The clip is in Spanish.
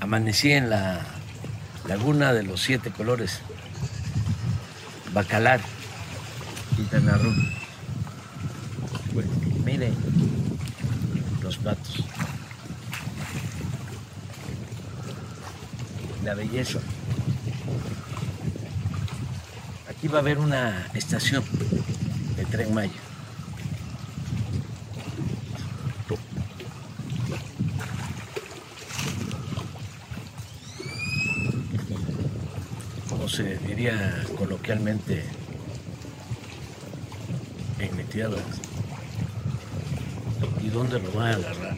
Amanecí en la laguna de los siete colores, Bacalar, Quintana Roo. Miren los patos. La belleza. Aquí va a haber una estación de tren Maya. se diría coloquialmente enmeteadas. ¿Y dónde lo van a agarrar?